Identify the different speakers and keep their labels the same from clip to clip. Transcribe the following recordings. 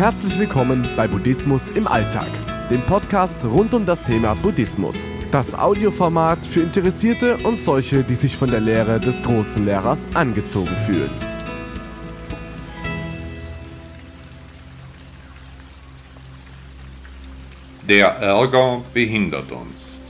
Speaker 1: Herzlich willkommen bei Buddhismus im Alltag, dem Podcast rund um das Thema Buddhismus. Das Audioformat für Interessierte und solche, die sich von der Lehre des großen Lehrers angezogen fühlen.
Speaker 2: Der Ärger behindert uns.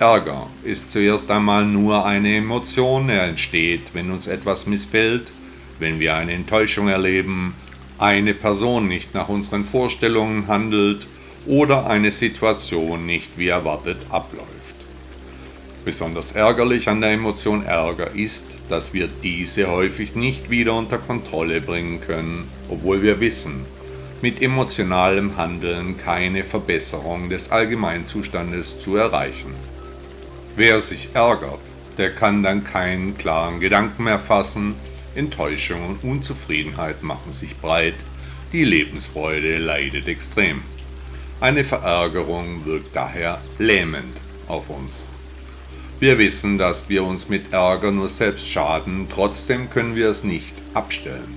Speaker 2: Ärger ist zuerst einmal nur eine Emotion, er entsteht, wenn uns etwas missfällt, wenn wir eine Enttäuschung erleben, eine Person nicht nach unseren Vorstellungen handelt oder eine Situation nicht wie erwartet abläuft. Besonders ärgerlich an der Emotion Ärger ist, dass wir diese häufig nicht wieder unter Kontrolle bringen können, obwohl wir wissen, mit emotionalem Handeln keine Verbesserung des Allgemeinzustandes zu erreichen. Wer sich ärgert, der kann dann keinen klaren Gedanken mehr fassen Enttäuschung und Unzufriedenheit machen sich breit, die Lebensfreude leidet extrem. Eine Verärgerung wirkt daher lähmend auf uns. Wir wissen, dass wir uns mit Ärger nur selbst schaden, trotzdem können wir es nicht abstellen.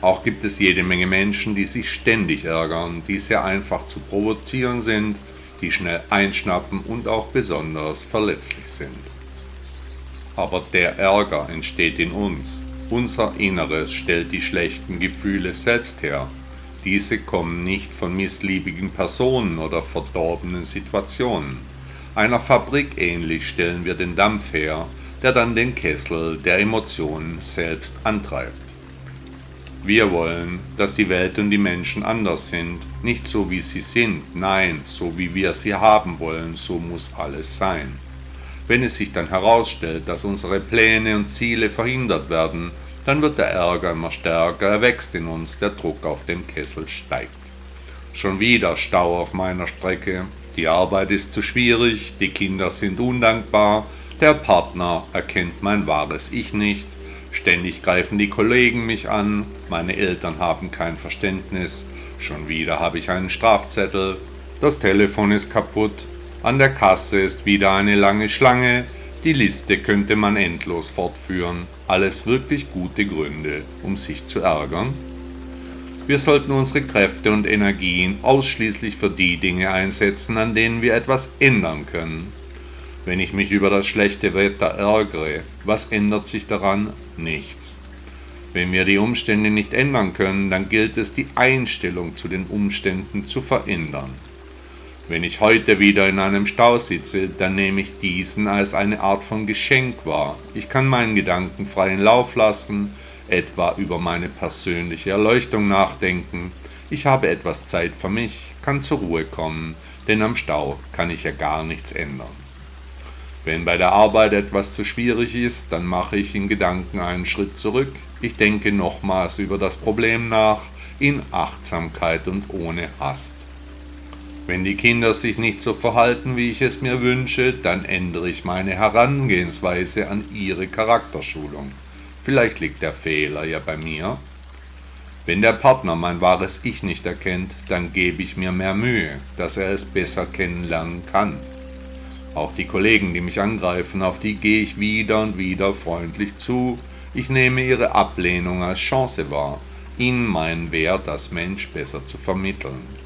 Speaker 2: Auch gibt es jede Menge Menschen, die sich ständig ärgern, die sehr einfach zu provozieren sind, die schnell einschnappen und auch besonders verletzlich sind. Aber der Ärger entsteht in uns, unser Inneres stellt die schlechten Gefühle selbst her. Diese kommen nicht von missliebigen Personen oder verdorbenen Situationen. Einer Fabrik ähnlich stellen wir den Dampf her, der dann den Kessel der Emotionen selbst antreibt. Wir wollen, dass die Welt und die Menschen anders sind, nicht so wie sie sind, nein, so wie wir sie haben wollen, so muss alles sein. Wenn es sich dann herausstellt, dass unsere Pläne und Ziele verhindert werden, dann wird der Ärger immer stärker, er wächst in uns, der Druck auf dem Kessel steigt. Schon wieder Stau auf meiner Strecke, die Arbeit ist zu schwierig, die Kinder sind undankbar, der Partner erkennt mein wahres Ich nicht, ständig greifen die Kollegen mich an, meine Eltern haben kein Verständnis, schon wieder habe ich einen Strafzettel, das Telefon ist kaputt, an der Kasse ist wieder eine lange Schlange, die Liste könnte man endlos fortführen, alles wirklich gute Gründe, um sich zu ärgern. Wir sollten unsere Kräfte und Energien ausschließlich für die Dinge einsetzen, an denen wir etwas ändern können. Wenn ich mich über das schlechte Wetter ärgere, was ändert sich daran? Nichts. Wenn wir die Umstände nicht ändern können, dann gilt es, die Einstellung zu den Umständen zu verändern. Wenn ich heute wieder in einem Stau sitze, dann nehme ich diesen als eine Art von Geschenk wahr. Ich kann meinen Gedanken freien Lauf lassen, etwa über meine persönliche Erleuchtung nachdenken. Ich habe etwas Zeit für mich, kann zur Ruhe kommen, denn am Stau kann ich ja gar nichts ändern. Wenn bei der Arbeit etwas zu schwierig ist, dann mache ich in Gedanken einen Schritt zurück. Ich denke nochmals über das Problem nach, in Achtsamkeit und ohne Hast. Wenn die Kinder sich nicht so verhalten, wie ich es mir wünsche, dann ändere ich meine Herangehensweise an ihre Charakterschulung. Vielleicht liegt der Fehler ja bei mir. Wenn der Partner mein wahres Ich nicht erkennt, dann gebe ich mir mehr Mühe, dass er es besser kennenlernen kann. Auch die Kollegen, die mich angreifen, auf die gehe ich wieder und wieder freundlich zu. Ich nehme ihre Ablehnung als Chance wahr, ihnen meinen Wert als Mensch besser zu vermitteln.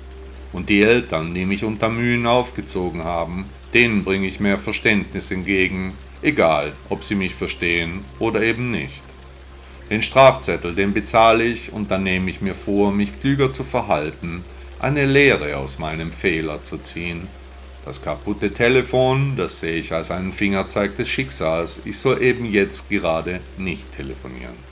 Speaker 2: Und die Eltern, die mich unter Mühen aufgezogen haben, denen bringe ich mehr Verständnis entgegen, egal ob sie mich verstehen oder eben nicht. Den Strafzettel, den bezahle ich und dann nehme ich mir vor, mich klüger zu verhalten, eine Lehre aus meinem Fehler zu ziehen. Das kaputte Telefon, das sehe ich als einen Fingerzeig des Schicksals, ich soll eben jetzt gerade nicht telefonieren.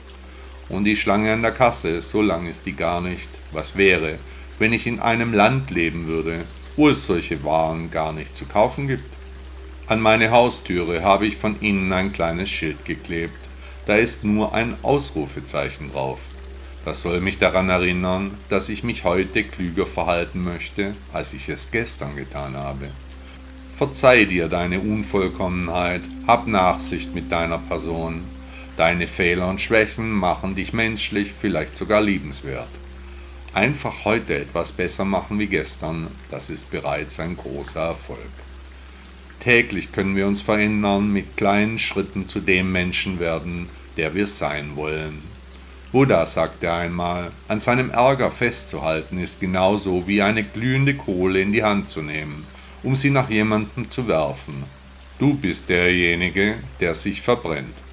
Speaker 2: Und die Schlange an der Kasse, so lang ist die gar nicht. Was wäre, wenn ich in einem Land leben würde, wo es solche Waren gar nicht zu kaufen gibt. An meine Haustüre habe ich von innen ein kleines Schild geklebt. Da ist nur ein Ausrufezeichen drauf. Das soll mich daran erinnern, dass ich mich heute klüger verhalten möchte, als ich es gestern getan habe. Verzeih dir deine Unvollkommenheit, hab Nachsicht mit deiner Person. Deine Fehler und Schwächen machen dich menschlich, vielleicht sogar liebenswert. Einfach heute etwas besser machen wie gestern, das ist bereits ein großer Erfolg. Täglich können wir uns verändern, mit kleinen Schritten zu dem Menschen werden, der wir sein wollen. Buddha sagte einmal, an seinem Ärger festzuhalten ist genauso wie eine glühende Kohle in die Hand zu nehmen, um sie nach jemandem zu werfen. Du bist derjenige, der sich verbrennt.